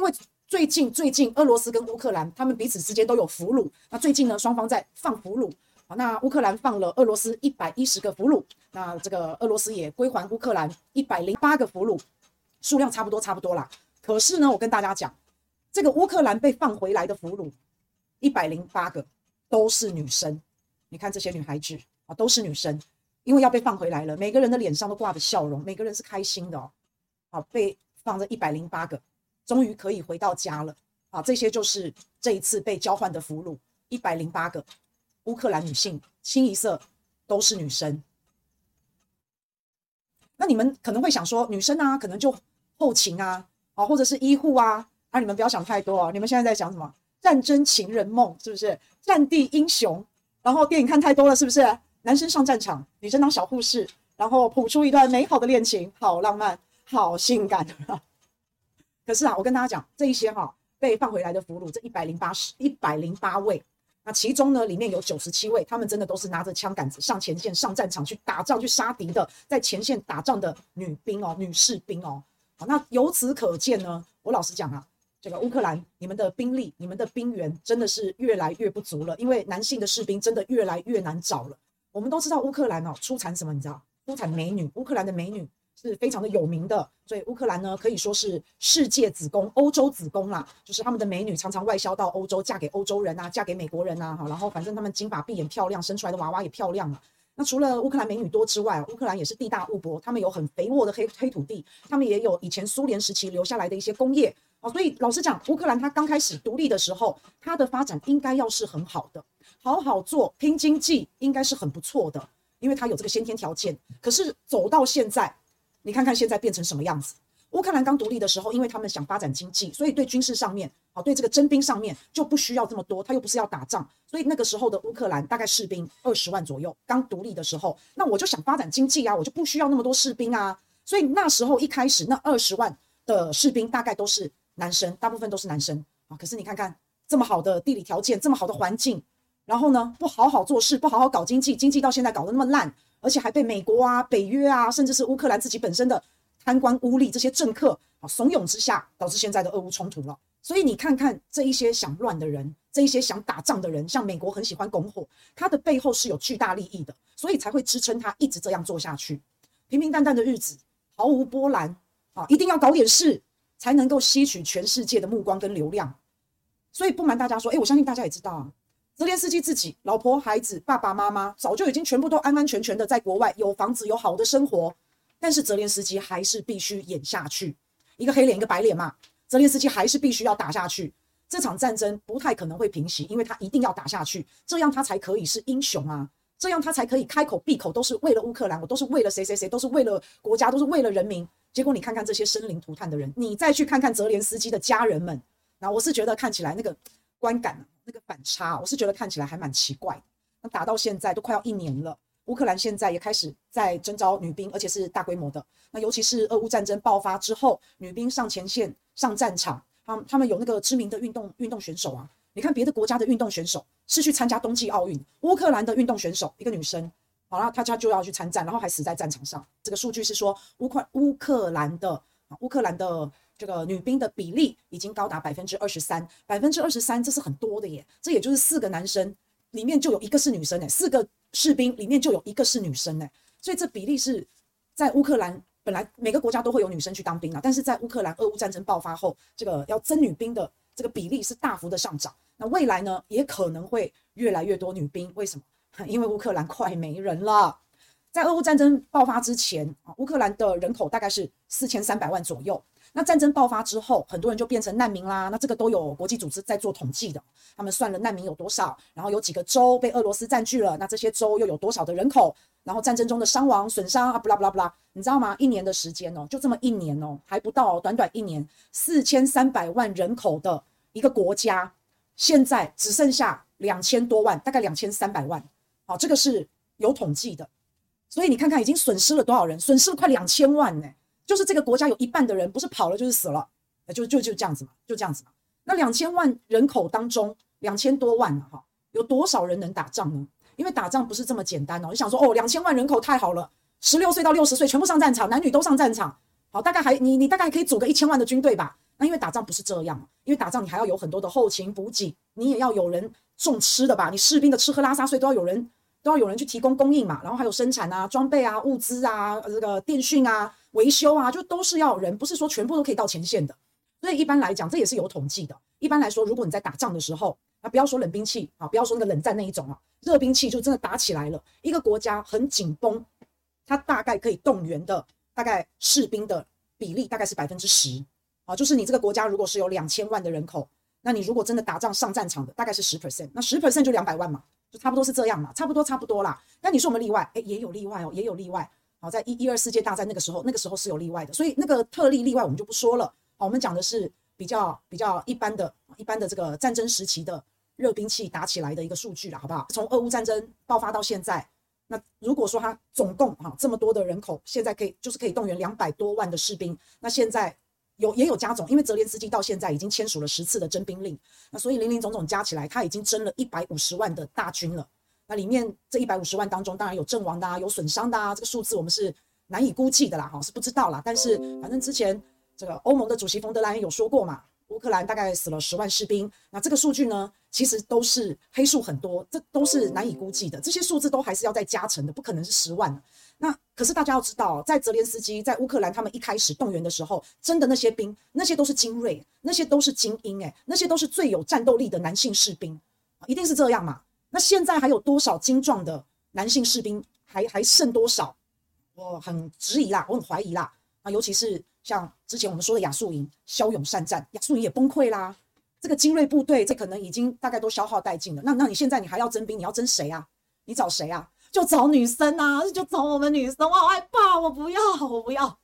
因为最近最近俄罗斯跟乌克兰他们彼此之间都有俘虏，那最近呢双方在放俘虏啊。那乌克兰放了俄罗斯一百一十个俘虏，那这个俄罗斯也归还乌克兰一百零八个俘虏，数量差不多差不多啦。可是呢，我跟大家讲，这个乌克兰被放回来的俘虏一百零八个都是女生。你看这些女孩子啊，都是女生，因为要被放回来了，每个人的脸上都挂着笑容，每个人是开心的哦。好，被放着一百零八个，终于可以回到家了啊！这些就是这一次被交换的俘虏，一百零八个。乌克兰女性清一色都是女生，那你们可能会想说，女生啊，可能就后勤啊，啊，或者是医护啊，啊，你们不要想太多啊。你们现在在想什么？战争情人梦是不是？战地英雄，然后电影看太多了是不是？男生上战场，女生当小护士，然后谱出一段美好的恋情，好浪漫，好性感。可是啊，我跟大家讲，这一些哈、被放回来的俘虏，这一百零八十一百零八位。那其中呢，里面有九十七位，他们真的都是拿着枪杆子上前线、上战场去打仗、去杀敌的，在前线打仗的女兵哦、女士兵哦。好，那由此可见呢，我老实讲啊，这个乌克兰，你们的兵力、你们的兵源真的是越来越不足了，因为男性的士兵真的越来越难找了。我们都知道乌克兰哦，出产什么？你知道？出产美女，乌克兰的美女。是非常的有名的，所以乌克兰呢可以说是世界子宫、欧洲子宫啦，就是他们的美女常常外销到欧洲，嫁给欧洲人啊，嫁给美国人啊，哈，然后反正他们金发碧眼漂亮，生出来的娃娃也漂亮啊。那除了乌克兰美女多之外，乌克兰也是地大物博，他们有很肥沃的黑黑土地，他们也有以前苏联时期留下来的一些工业啊，所以老实讲，乌克兰它刚开始独立的时候，它的发展应该要是很好的，好好做拼经济应该是很不错的，因为它有这个先天条件。可是走到现在。你看看现在变成什么样子？乌克兰刚独立的时候，因为他们想发展经济，所以对军事上面，啊，对这个征兵上面就不需要这么多，他又不是要打仗，所以那个时候的乌克兰大概士兵二十万左右。刚独立的时候，那我就想发展经济啊，我就不需要那么多士兵啊，所以那时候一开始那二十万的士兵大概都是男生，大部分都是男生啊。可是你看看这么好的地理条件，这么好的环境，然后呢，不好好做事，不好好搞经济，经济到现在搞得那么烂。而且还被美国啊、北约啊，甚至是乌克兰自己本身的贪官污吏这些政客啊怂恿之下，导致现在的俄乌冲突了。所以你看看这一些想乱的人，这一些想打仗的人，像美国很喜欢拱火，他的背后是有巨大利益的，所以才会支撑他一直这样做下去。平平淡淡的日子，毫无波澜啊，一定要搞点事，才能够吸取全世界的目光跟流量。所以不瞒大家说，诶，我相信大家也知道啊。泽连斯基自己、老婆、孩子、爸爸妈妈早就已经全部都安安全全的在国外有房子、有好的生活，但是泽连斯基还是必须演下去，一个黑脸一个白脸嘛。泽连斯基还是必须要打下去，这场战争不太可能会平息，因为他一定要打下去，这样他才可以是英雄啊，这样他才可以开口闭口都是为了乌克兰，我都是为了谁谁谁，都是为了国家，都是为了人民。结果你看看这些生灵涂炭的人，你再去看看泽连斯基的家人们，那我是觉得看起来那个观感。那个反差，我是觉得看起来还蛮奇怪的。那打到现在都快要一年了，乌克兰现在也开始在征召女兵，而且是大规模的。那尤其是俄乌战争爆发之后，女兵上前线、上战场，他们他们有那个知名的运动运动选手啊。你看别的国家的运动选手是去参加冬季奥运，乌克兰的运动选手一个女生，好了，她家就要去参战，然后还死在战场上。这个数据是说乌克乌克兰的啊乌克兰的。这个女兵的比例已经高达百分之二十三，百分之二十三，这是很多的耶。这也就是四个男生里面就有一个是女生哎，四个士兵里面就有一个是女生哎，所以这比例是在乌克兰本来每个国家都会有女生去当兵啊，但是在乌克兰俄乌战争爆发后，这个要征女兵的这个比例是大幅的上涨。那未来呢，也可能会越来越多女兵。为什么？因为乌克兰快没人了。在俄乌战争爆发之前啊，乌克兰的人口大概是四千三百万左右。那战争爆发之后，很多人就变成难民啦。那这个都有国际组织在做统计的，他们算了难民有多少，然后有几个州被俄罗斯占据了，那这些州又有多少的人口，然后战争中的伤亡损伤啊，不啦不啦不啦，你知道吗？一年的时间哦，就这么一年哦，还不到短短一年，四千三百万人口的一个国家，现在只剩下两千多万，大概两千三百万。好，这个是有统计的，所以你看看已经损失了多少人，损失了快两千万呢。就是这个国家有一半的人不是跑了就是死了，就就就这样子嘛，就这样子嘛。那两千万人口当中，两千多万呢哈，有多少人能打仗呢？因为打仗不是这么简单哦。你想说哦，两千万人口太好了，十六岁到六十岁全部上战场，男女都上战场，好，大概还你你大概还可以组个一千万的军队吧。那因为打仗不是这样，因为打仗你还要有很多的后勤补给，你也要有人种吃的吧？你士兵的吃喝拉撒睡都要有人，都要有人去提供供应嘛。然后还有生产啊、装备啊、物资啊、这个电讯啊、维修啊，就都是要人，不是说全部都可以到前线的。所以一般来讲，这也是有统计的。一般来说，如果你在打仗的时候，啊，不要说冷兵器啊，不要说那个冷战那一种啊，热兵器就真的打起来了，一个国家很紧绷，它大概可以动员的大概士兵的比例大概是百分之十啊，就是你这个国家如果是有两千万的人口，那你如果真的打仗上战场的大概是十 percent，那十 percent 就两百万嘛，就差不多是这样嘛，差不多差不多啦。但你说我们例外，诶，也有例外哦，也有例外。好，在一一二世界大战那个时候，那个时候是有例外的，所以那个特例例外我们就不说了。好，我们讲的是比较比较一般的、一般的这个战争时期的热兵器打起来的一个数据了，好不好？从俄乌战争爆发到现在，那如果说它总共哈这么多的人口，现在可以就是可以动员两百多万的士兵，那现在有也有加总，因为泽连斯基到现在已经签署了十次的征兵令，那所以林林总总加起来，他已经征了一百五十万的大军了。那里面这一百五十万当中，当然有阵亡的啊，有损伤的啊，这个数字我们是难以估计的啦，哈，是不知道啦。但是反正之前。这个欧盟的主席冯德莱恩有说过嘛，乌克兰大概死了十万士兵。那这个数据呢，其实都是黑数很多，这都是难以估计的。这些数字都还是要再加成的，不可能是十万。那可是大家要知道，在泽连斯基在乌克兰他们一开始动员的时候，真的那些兵，那些都是精锐，那些都是精英，诶，那些都是最有战斗力的男性士兵，一定是这样嘛？那现在还有多少精壮的男性士兵还还剩多少？我很质疑啦，我很怀疑啦。啊，尤其是。像之前我们说的亚速营骁勇善战，亚速营也崩溃啦。这个精锐部队，这可能已经大概都消耗殆尽了。那那你现在你还要征兵，你要征谁啊？你找谁啊？就找女生啊，就找我们女生。我好害怕，我不要，我不要。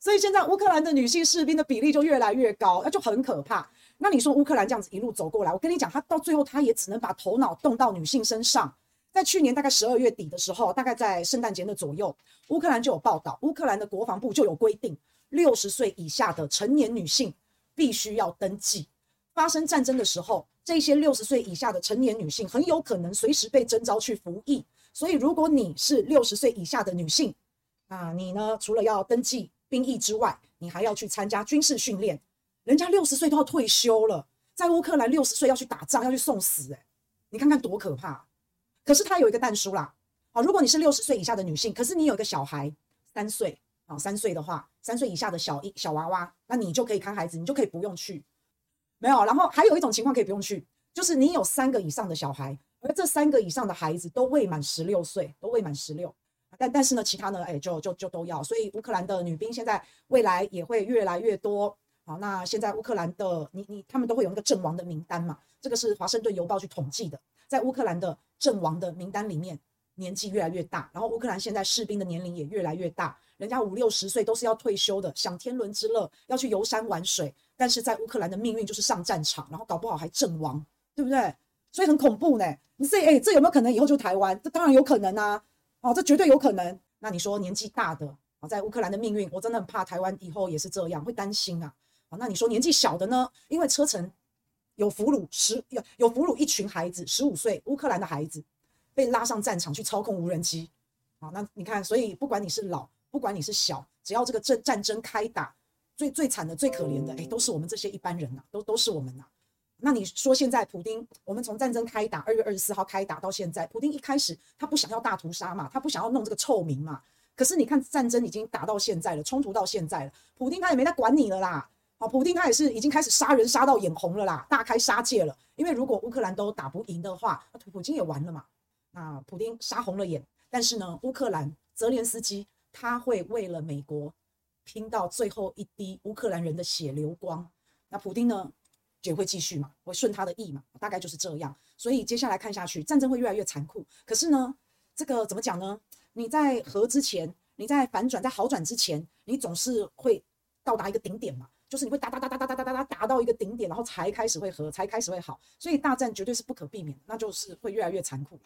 所以现在乌克兰的女性士兵的比例就越来越高，那就很可怕。那你说乌克兰这样子一路走过来，我跟你讲，他到最后他也只能把头脑动到女性身上。在去年大概十二月底的时候，大概在圣诞节的左右，乌克兰就有报道，乌克兰的国防部就有规定。六十岁以下的成年女性必须要登记。发生战争的时候，这些六十岁以下的成年女性很有可能随时被征召去服役。所以，如果你是六十岁以下的女性，啊，你呢，除了要登记兵役之外，你还要去参加军事训练。人家六十岁都要退休了，在乌克兰六十岁要去打仗，要去送死，欸，诶，你看看多可怕！可是他有一个但书啦，啊，如果你是六十岁以下的女性，可是你有一个小孩三岁。啊，三岁的话，三岁以下的小一小娃娃，那你就可以看孩子，你就可以不用去。没有，然后还有一种情况可以不用去，就是你有三个以上的小孩，而这三个以上的孩子都未满十六岁，都未满十六。但但是呢，其他呢，哎，就就就都要。所以乌克兰的女兵现在未来也会越来越多。好，那现在乌克兰的你你他们都会有那个阵亡的名单嘛？这个是华盛顿邮报去统计的，在乌克兰的阵亡的名单里面，年纪越来越大，然后乌克兰现在士兵的年龄也越来越大。人家五六十岁都是要退休的，享天伦之乐，要去游山玩水。但是在乌克兰的命运就是上战场，然后搞不好还阵亡，对不对？所以很恐怖呢。你说，哎，这有没有可能以后就台湾？这当然有可能啊！哦，这绝对有可能。那你说年纪大的啊，在乌克兰的命运，我真的很怕台湾以后也是这样，会担心啊。啊，那你说年纪小的呢？因为车臣有俘虏十有有俘虏一群孩子，十五岁乌克兰的孩子被拉上战场去操控无人机。啊，那你看，所以不管你是老。不管你是小，只要这个战战争开打，最最惨的、最可怜的，诶，都是我们这些一般人呐、啊，都都是我们呐、啊。那你说现在普丁，我们从战争开打，二月二十四号开打到现在，普丁一开始他不想要大屠杀嘛，他不想要弄这个臭名嘛。可是你看战争已经打到现在了，冲突到现在了，普丁他也没在管你了啦。好，普丁他也是已经开始杀人杀到眼红了啦，大开杀戒了。因为如果乌克兰都打不赢的话，那普京也完了嘛。那普丁杀红了眼，但是呢，乌克兰泽连斯基。他会为了美国拼到最后一滴乌克兰人的血流光，那普丁呢也会继续嘛，会顺他的意嘛，大概就是这样。所以接下来看下去，战争会越来越残酷。可是呢，这个怎么讲呢？你在和之前，你在反转，在好转之前，你总是会到达一个顶点嘛，就是你会打打打打打打打打打到一个顶点，然后才开始会和，才开始会好。所以大战绝对是不可避免，那就是会越来越残酷。